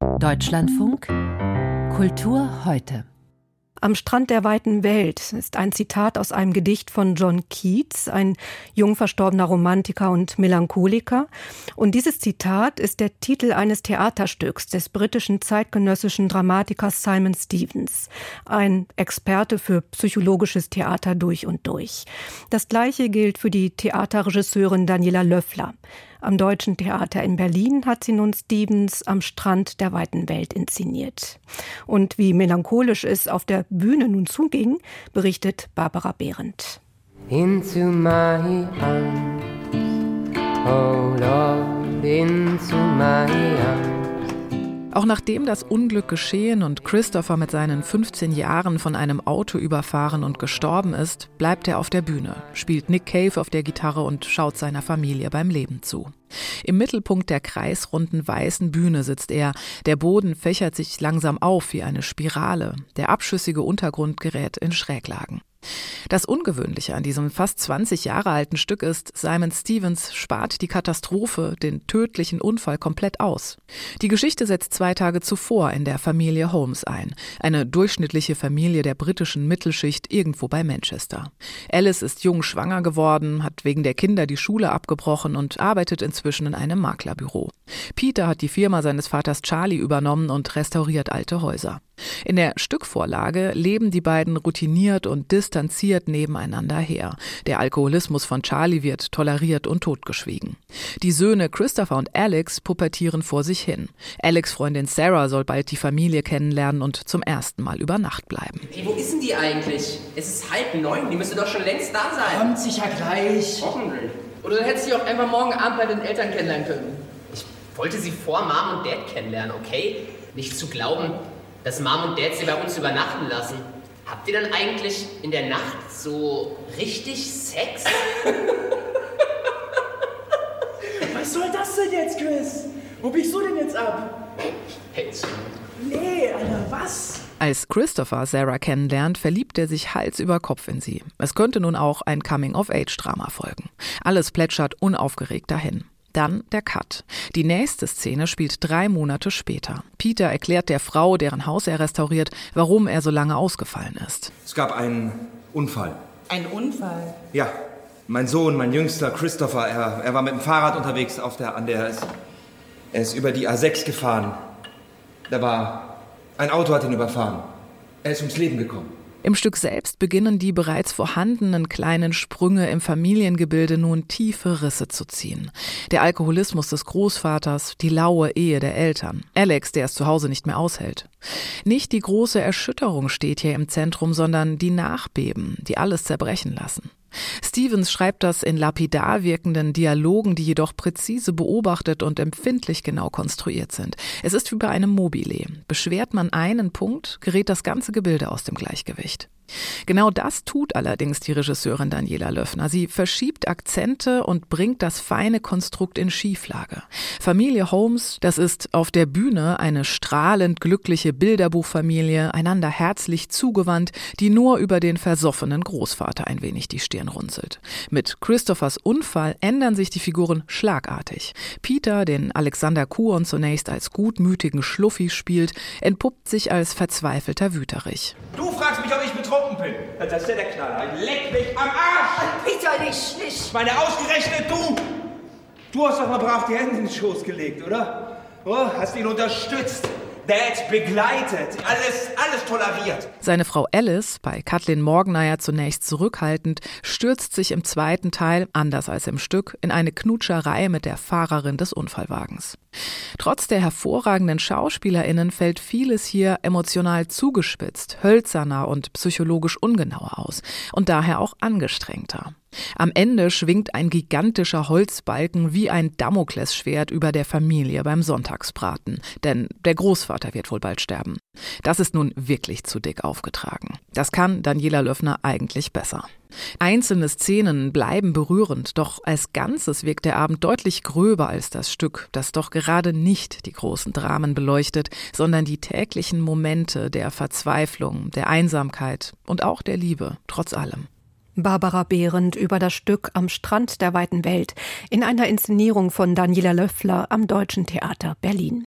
Deutschlandfunk Kultur heute. Am Strand der weiten Welt ist ein Zitat aus einem Gedicht von John Keats, ein jung verstorbener Romantiker und Melancholiker. Und dieses Zitat ist der Titel eines Theaterstücks des britischen zeitgenössischen Dramatikers Simon Stevens, ein Experte für psychologisches Theater durch und durch. Das gleiche gilt für die Theaterregisseurin Daniela Löffler. Am Deutschen Theater in Berlin hat sie nun Stevens am Strand der weiten Welt inszeniert. Und wie melancholisch es auf der Bühne nun zuging, berichtet Barbara Behrendt. Into my arms, oh Lord, into my arms. Auch nachdem das Unglück geschehen und Christopher mit seinen 15 Jahren von einem Auto überfahren und gestorben ist, bleibt er auf der Bühne, spielt Nick Cave auf der Gitarre und schaut seiner Familie beim Leben zu. Im Mittelpunkt der kreisrunden weißen Bühne sitzt er. Der Boden fächert sich langsam auf wie eine Spirale. Der abschüssige Untergrund gerät in Schräglagen. Das Ungewöhnliche an diesem fast 20 Jahre alten Stück ist, Simon Stevens spart die Katastrophe, den tödlichen Unfall komplett aus. Die Geschichte setzt zwei Tage zuvor in der Familie Holmes ein, eine durchschnittliche Familie der britischen Mittelschicht irgendwo bei Manchester. Alice ist jung schwanger geworden, hat wegen der Kinder die Schule abgebrochen und arbeitet inzwischen in einem Maklerbüro. Peter hat die Firma seines Vaters Charlie übernommen und restauriert alte Häuser. In der Stückvorlage leben die beiden routiniert und distanziert nebeneinander her. Der Alkoholismus von Charlie wird toleriert und totgeschwiegen. Die Söhne Christopher und Alex pubertieren vor sich hin. Alex Freundin Sarah soll bald die Familie kennenlernen und zum ersten Mal über Nacht bleiben. Hey, wo ist denn die eigentlich? Es ist halb neun, die müsste doch schon längst da sein. Kommt sicher gleich. Hoffentlich. Oder dann hättest du sie auch einfach morgen Abend bei den Eltern kennenlernen können. Ich wollte sie vor Mom und Dad kennenlernen, okay? Nicht zu glauben, dass Mom und Dad sie bei uns übernachten lassen. Habt ihr dann eigentlich in der Nacht so richtig Sex? Was soll das denn jetzt, Chris? Wo biegst du denn jetzt ab? Du? Nee, Alter, was? Als Christopher Sarah kennenlernt, verliebt er sich Hals über Kopf in sie. Es könnte nun auch ein Coming-of-Age-Drama folgen. Alles plätschert unaufgeregt dahin. Dann der Cut. Die nächste Szene spielt drei Monate später. Peter erklärt der Frau, deren Haus er restauriert, warum er so lange ausgefallen ist. Es gab einen Unfall. Ein Unfall? Ja. Mein Sohn, mein jüngster Christopher, er, er war mit dem Fahrrad unterwegs auf der, an der, er ist über die A6 gefahren. Da war, ein Auto hat ihn überfahren. Er ist ums Leben gekommen. Im Stück selbst beginnen die bereits vorhandenen kleinen Sprünge im Familiengebilde nun tiefe Risse zu ziehen. Der Alkoholismus des Großvaters, die laue Ehe der Eltern, Alex, der es zu Hause nicht mehr aushält. Nicht die große Erschütterung steht hier im Zentrum, sondern die Nachbeben, die alles zerbrechen lassen. Stevens schreibt das in lapidar wirkenden Dialogen, die jedoch präzise beobachtet und empfindlich genau konstruiert sind. Es ist wie bei einem Mobile. Beschwert man einen Punkt, gerät das ganze Gebilde aus dem Gleichgewicht. Genau das tut allerdings die Regisseurin Daniela Löffner. Sie verschiebt Akzente und bringt das feine Konstrukt in Schieflage. Familie Holmes, das ist auf der Bühne eine strahlend glückliche Bilderbuchfamilie, einander herzlich zugewandt, die nur über den versoffenen Großvater ein wenig die Stirn runzelt. Mit Christophers Unfall ändern sich die Figuren schlagartig. Peter, den Alexander Kuon zunächst als gutmütigen Schluffi spielt, entpuppt sich als verzweifelter Wüterich. Du fragst mich, ob ich betroffen bin. Das ist ja der Knaller. Leck mich am Arsch! Peter, nicht, nicht! Meine ausgerechnet du! Du hast doch mal brav die Hände in den Schoß gelegt, oder? Oh, hast ihn unterstützt. Dad begleitet, alles, alles toleriert. Seine Frau Alice, bei Kathleen Morgeneier zunächst zurückhaltend, stürzt sich im zweiten Teil, anders als im Stück, in eine Knutscherei mit der Fahrerin des Unfallwagens. Trotz der hervorragenden SchauspielerInnen fällt vieles hier emotional zugespitzt, hölzerner und psychologisch ungenauer aus und daher auch angestrengter. Am Ende schwingt ein gigantischer Holzbalken wie ein Damoklesschwert über der Familie beim Sonntagsbraten, denn der Großvater wird wohl bald sterben. Das ist nun wirklich zu dick aufgetragen. Das kann Daniela Löffner eigentlich besser. Einzelne Szenen bleiben berührend, doch als Ganzes wirkt der Abend deutlich gröber als das Stück, das doch gerade nicht die großen Dramen beleuchtet, sondern die täglichen Momente der Verzweiflung, der Einsamkeit und auch der Liebe, trotz allem. Barbara Behrendt über das Stück Am Strand der weiten Welt in einer Inszenierung von Daniela Löffler am Deutschen Theater Berlin.